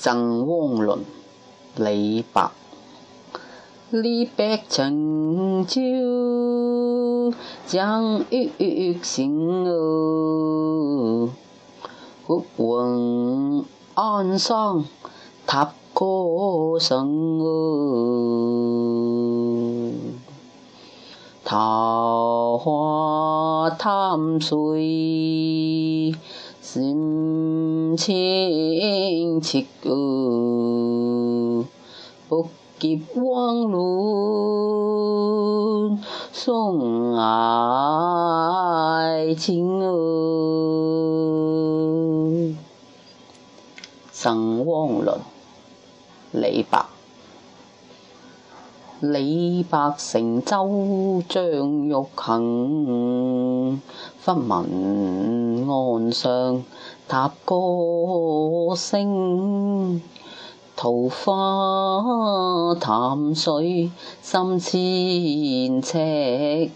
赠汪伦，李白。李白乘舟将欲行，忽，闻岸上踏歌声，桃花潭水。心清切哦，不及汪伦送爱情哦。赠汪伦，李白。李白乘舟将欲行，忽闻岸上踏歌声。桃花潭水深千尺，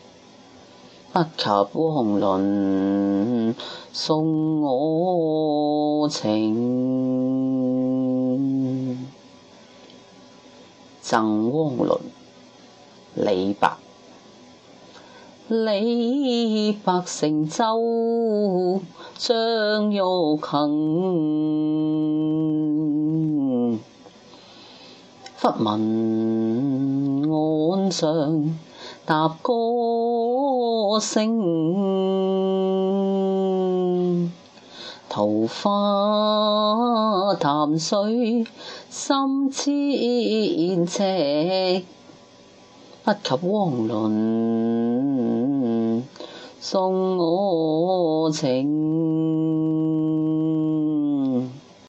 不及汪伦送我情。赠汪伦。李白，李白乘舟将欲行，忽闻岸上踏歌声，桃花潭水深千尺。不及汪伦送我情。